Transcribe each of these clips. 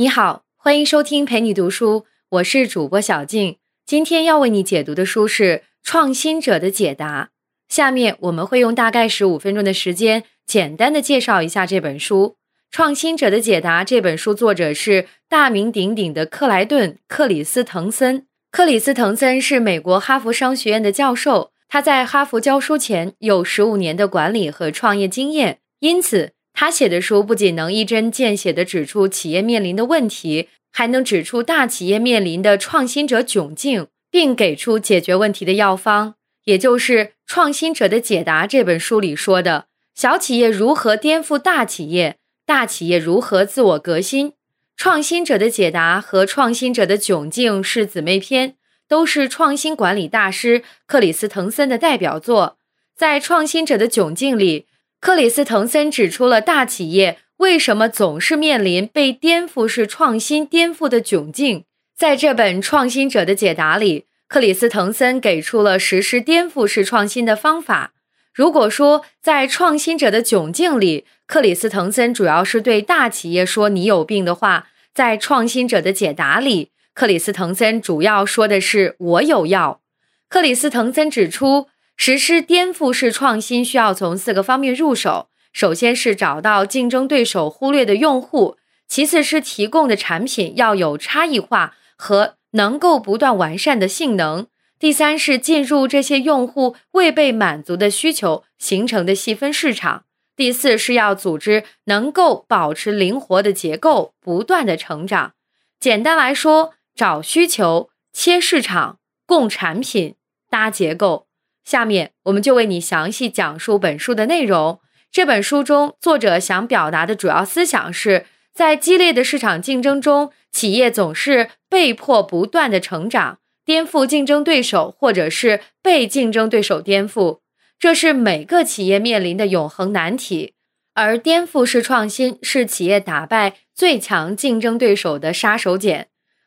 你好，欢迎收听陪你读书，我是主播小静。今天要为你解读的书是《创新者的解答》。下面我们会用大概十五分钟的时间，简单的介绍一下这本书。《创新者的解答》这本书作者是大名鼎鼎的克莱顿·克里斯滕森。克里斯滕森是美国哈佛商学院的教授，他在哈佛教书前有十五年的管理和创业经验，因此。他写的书不仅能一针见血地指出企业面临的问题，还能指出大企业面临的创新者窘境，并给出解决问题的药方。也就是《创新者的解答》这本书里说的：小企业如何颠覆大企业，大企业如何自我革新。《创新者的解答》和《创新者的窘境》是姊妹篇，都是创新管理大师克里斯滕森的代表作。在《创新者的窘境》里。克里斯滕森指出了大企业为什么总是面临被颠覆式创新颠覆的窘境。在这本《创新者的解答》里，克里斯滕森给出了实施颠覆式创新的方法。如果说在《创新者的窘境》里，克里斯滕森主要是对大企业说“你有病”的话，在《创新者的解答》里，克里斯滕森主要说的是“我有药”。克里斯滕森指出。实施颠覆式创新需要从四个方面入手：首先是找到竞争对手忽略的用户；其次是提供的产品要有差异化和能够不断完善的性能；第三是进入这些用户未被满足的需求形成的细分市场；第四是要组织能够保持灵活的结构，不断的成长。简单来说，找需求、切市场、供产品、搭结构。下面我们就为你详细讲述本书的内容。这本书中，作者想表达的主要思想是，在激烈的市场竞争中，企业总是被迫不断的成长，颠覆竞争对手，或者是被竞争对手颠覆，这是每个企业面临的永恒难题。而颠覆式创新是企业打败最强竞争对手的杀手锏。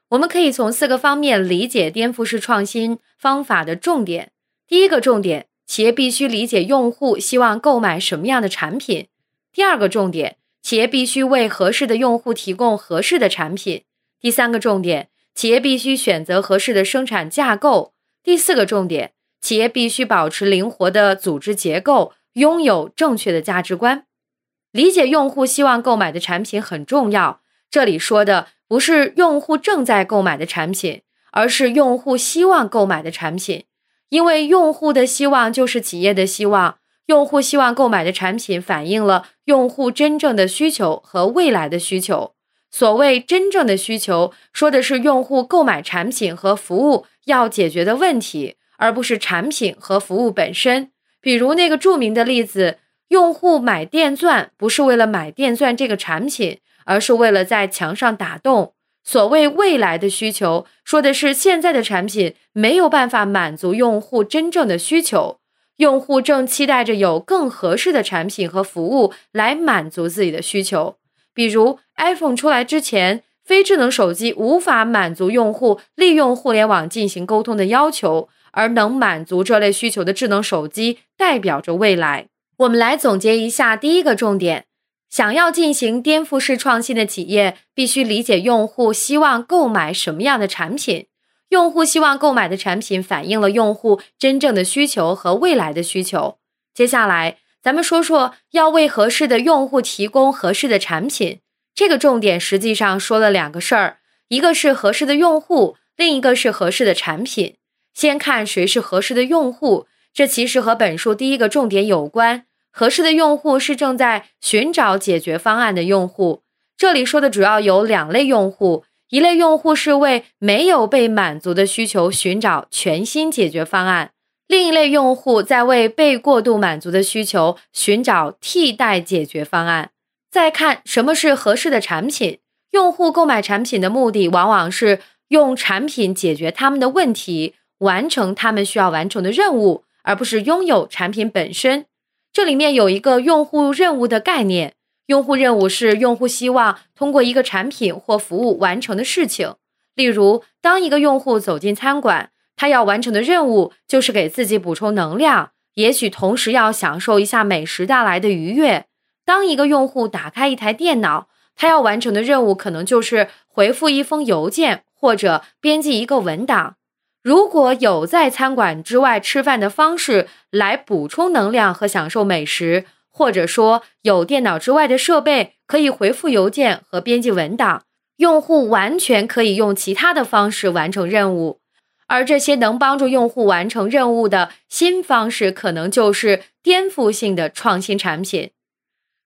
我们可以从四个方面理解颠覆式创新方法的重点。第一个重点，企业必须理解用户希望购买什么样的产品。第二个重点，企业必须为合适的用户提供合适的产品。第三个重点，企业必须选择合适的生产架构。第四个重点，企业必须保持灵活的组织结构，拥有正确的价值观。理解用户希望购买的产品很重要。这里说的不是用户正在购买的产品，而是用户希望购买的产品。因为用户的希望就是企业的希望，用户希望购买的产品反映了用户真正的需求和未来的需求。所谓真正的需求，说的是用户购买产品和服务要解决的问题，而不是产品和服务本身。比如那个著名的例子，用户买电钻不是为了买电钻这个产品，而是为了在墙上打洞。所谓未来的需求，说的是现在的产品没有办法满足用户真正的需求，用户正期待着有更合适的产品和服务来满足自己的需求。比如 iPhone 出来之前，非智能手机无法满足用户利用互联网进行沟通的要求，而能满足这类需求的智能手机代表着未来。我们来总结一下第一个重点。想要进行颠覆式创新的企业，必须理解用户希望购买什么样的产品。用户希望购买的产品反映了用户真正的需求和未来的需求。接下来，咱们说说要为合适的用户提供合适的产品。这个重点实际上说了两个事儿，一个是合适的用户，另一个是合适的产品。先看谁是合适的用户，这其实和本书第一个重点有关。合适的用户是正在寻找解决方案的用户。这里说的主要有两类用户：一类用户是为没有被满足的需求寻找全新解决方案；另一类用户在为被过度满足的需求寻找替代解决方案。再看什么是合适的产品，用户购买产品的目的往往是用产品解决他们的问题，完成他们需要完成的任务，而不是拥有产品本身。这里面有一个用户任务的概念，用户任务是用户希望通过一个产品或服务完成的事情。例如，当一个用户走进餐馆，他要完成的任务就是给自己补充能量，也许同时要享受一下美食带来的愉悦。当一个用户打开一台电脑，他要完成的任务可能就是回复一封邮件或者编辑一个文档。如果有在餐馆之外吃饭的方式来补充能量和享受美食，或者说有电脑之外的设备可以回复邮件和编辑文档，用户完全可以用其他的方式完成任务。而这些能帮助用户完成任务的新方式，可能就是颠覆性的创新产品。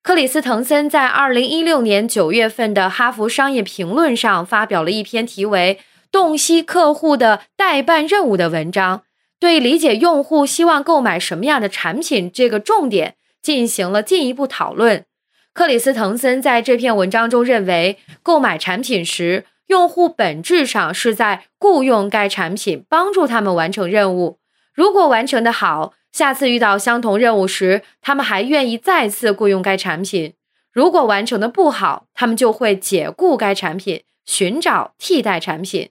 克里斯滕森在二零一六年九月份的《哈佛商业评论》上发表了一篇题为“洞悉客户的代办任务”的文章，对理解用户希望购买什么样的产品这个重点进行了进一步讨论。克里斯滕森在这篇文章中认为，购买产品时，用户本质上是在雇佣该产品，帮助他们完成任务。如果完成的好，下次遇到相同任务时，他们还愿意再次雇佣该产品；如果完成的不好，他们就会解雇该产品，寻找替代产品。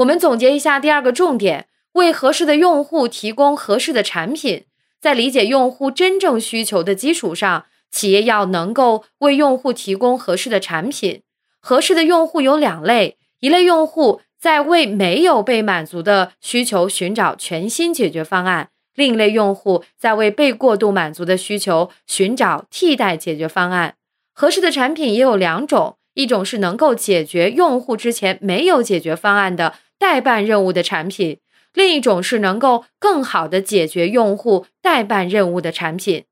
我们总结一下第二个重点：为合适的用户提供合适的产品。在理解用户真正需求的基础上，企业要能够为用户提供合适的产品。合适的用户有两类：一类用户在为没有被满足的需求寻找全新解决方案；另一类用户在为被过度满足的需求寻找替代解决方案。合适的产品也有两种：一种是能够解决用户之前没有解决方案的代办任务的产品；另一种是能够更好的解决用户代办任务的产品。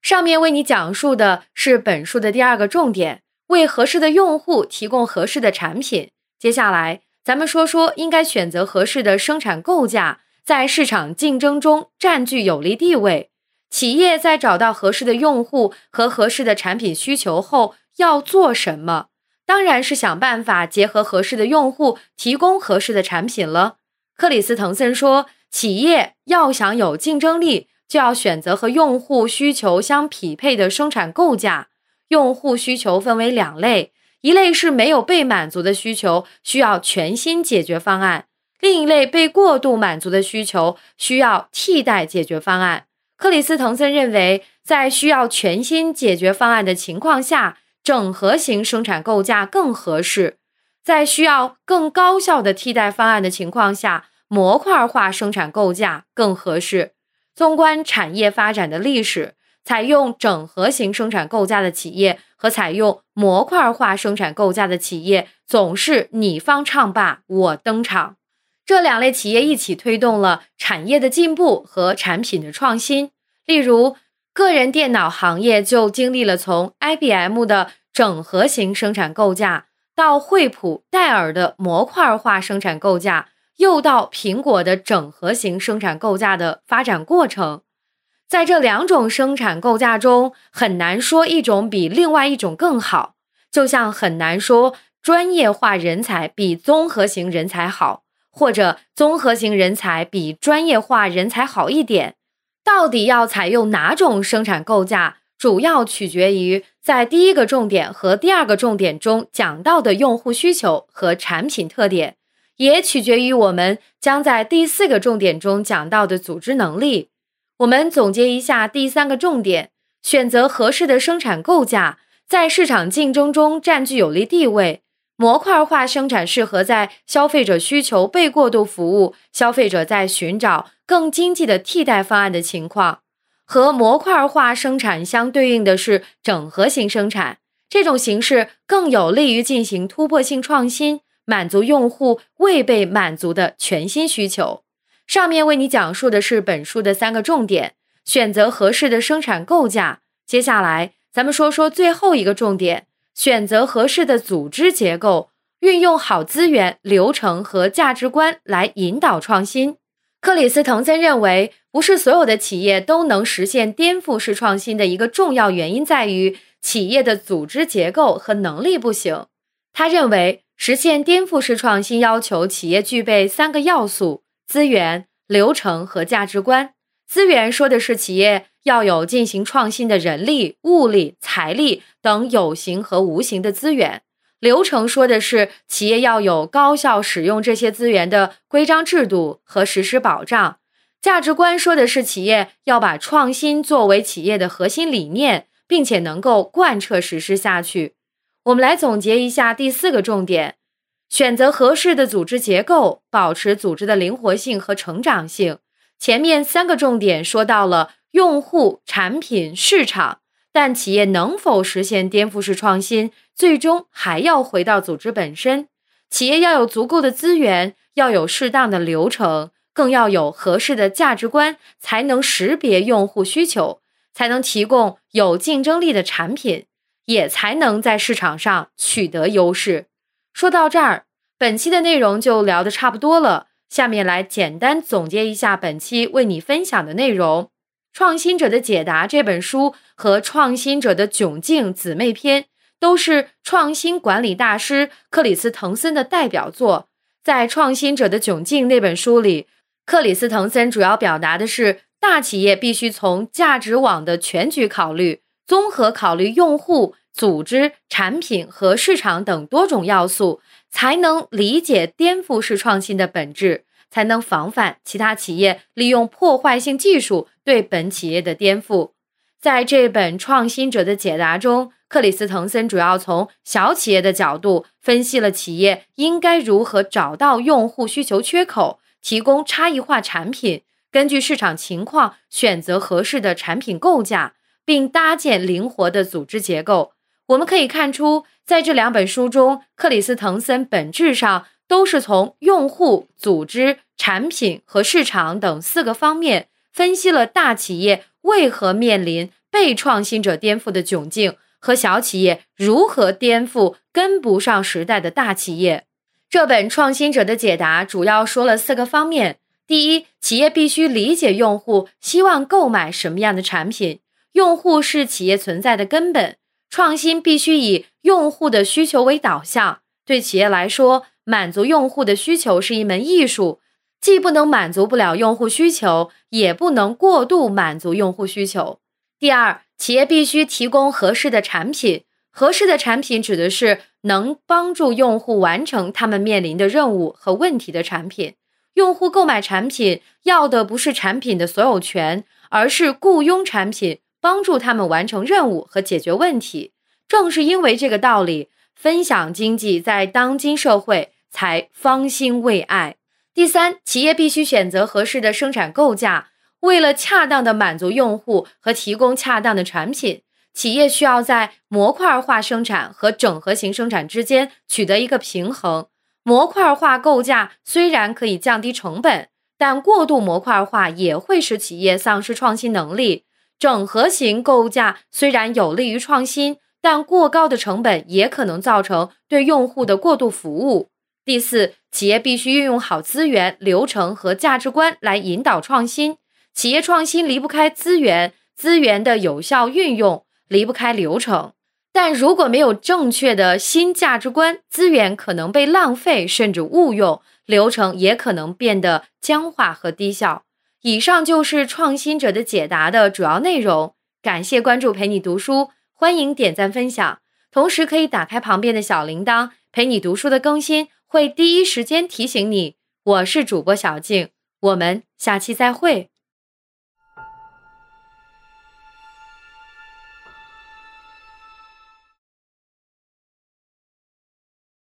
上面为你讲述的是本书的第二个重点。为合适的用户提供合适的产品。接下来，咱们说说应该选择合适的生产构架，在市场竞争中占据有利地位。企业在找到合适的用户和合适的产品需求后，要做什么？当然是想办法结合合适的用户，提供合适的产品了。克里斯滕森说，企业要想有竞争力，就要选择和用户需求相匹配的生产构架。用户需求分为两类，一类是没有被满足的需求，需要全新解决方案；另一类被过度满足的需求，需要替代解决方案。克里斯滕森认为，在需要全新解决方案的情况下，整合型生产构架更合适；在需要更高效的替代方案的情况下，模块化生产构架更合适。纵观产业发展的历史。采用整合型生产构架的企业和采用模块化生产构架的企业，总是你方唱罢我登场。这两类企业一起推动了产业的进步和产品的创新。例如，个人电脑行业就经历了从 IBM 的整合型生产构架，到惠普、戴尔的模块化生产构架，又到苹果的整合型生产构架的发展过程。在这两种生产构架中，很难说一种比另外一种更好，就像很难说专业化人才比综合型人才好，或者综合型人才比专业化人才好一点。到底要采用哪种生产构架，主要取决于在第一个重点和第二个重点中讲到的用户需求和产品特点，也取决于我们将在第四个重点中讲到的组织能力。我们总结一下第三个重点：选择合适的生产构架，在市场竞争中占据有利地位。模块化生产适合在消费者需求被过度服务、消费者在寻找更经济的替代方案的情况。和模块化生产相对应的是整合型生产，这种形式更有利于进行突破性创新，满足用户未被满足的全新需求。上面为你讲述的是本书的三个重点：选择合适的生产构架。接下来，咱们说说最后一个重点：选择合适的组织结构，运用好资源、流程和价值观来引导创新。克里斯滕森认为，不是所有的企业都能实现颠覆式创新的一个重要原因在于企业的组织结构和能力不行。他认为，实现颠覆式创新要求企业具备三个要素。资源、流程和价值观。资源说的是企业要有进行创新的人力、物力、财力等有形和无形的资源；流程说的是企业要有高效使用这些资源的规章制度和实施保障；价值观说的是企业要把创新作为企业的核心理念，并且能够贯彻实施下去。我们来总结一下第四个重点：选择合适的组织结构，保持组织的灵活性和成长性。前面三个重点说到了用户、产品、市场，但企业能否实现颠覆式创新，最终还要回到组织本身。企业要有足够的资源，要有适当的流程，更要有合适的价值观，才能识别用户需求，才能提供有竞争力的产品。也才能在市场上取得优势。说到这儿，本期的内容就聊得差不多了。下面来简单总结一下本期为你分享的内容：《创新者的解答》这本书和《创新者的窘境》姊妹篇都是创新管理大师克里斯滕森的代表作。在《创新者的窘境》那本书里，克里斯滕森主要表达的是，大企业必须从价值网的全局考虑。综合考虑用户、组织、产品和市场等多种要素，才能理解颠覆式创新的本质，才能防范其他企业利用破坏性技术对本企业的颠覆。在这本《创新者的解答》中，克里斯滕森主要从小企业的角度分析了企业应该如何找到用户需求缺口，提供差异化产品，根据市场情况选择合适的产品构架。并搭建灵活的组织结构。我们可以看出，在这两本书中，克里斯滕森本质上都是从用户、组织、产品和市场等四个方面分析了大企业为何面临被创新者颠覆的窘境，和小企业如何颠覆跟不上时代的大企业。这本《创新者的解答》主要说了四个方面：第一，企业必须理解用户希望购买什么样的产品。用户是企业存在的根本，创新必须以用户的需求为导向。对企业来说，满足用户的需求是一门艺术，既不能满足不了用户需求，也不能过度满足用户需求。第二，企业必须提供合适的产品。合适的产品指的是能帮助用户完成他们面临的任务和问题的产品。用户购买产品要的不是产品的所有权，而是雇佣产品。帮助他们完成任务和解决问题。正是因为这个道理，分享经济在当今社会才方兴未艾。第三，企业必须选择合适的生产构架。为了恰当的满足用户和提供恰当的产品，企业需要在模块化生产和整合型生产之间取得一个平衡。模块化构架虽然可以降低成本，但过度模块化也会使企业丧失创新能力。整合型构架虽然有利于创新，但过高的成本也可能造成对用户的过度服务。第四，企业必须运用好资源、流程和价值观来引导创新。企业创新离不开资源，资源的有效运用离不开流程。但如果没有正确的新价值观，资源可能被浪费甚至误用，流程也可能变得僵化和低效。以上就是创新者的解答的主要内容。感谢关注，陪你读书，欢迎点赞分享，同时可以打开旁边的小铃铛，陪你读书的更新会第一时间提醒你。我是主播小静，我们下期再会。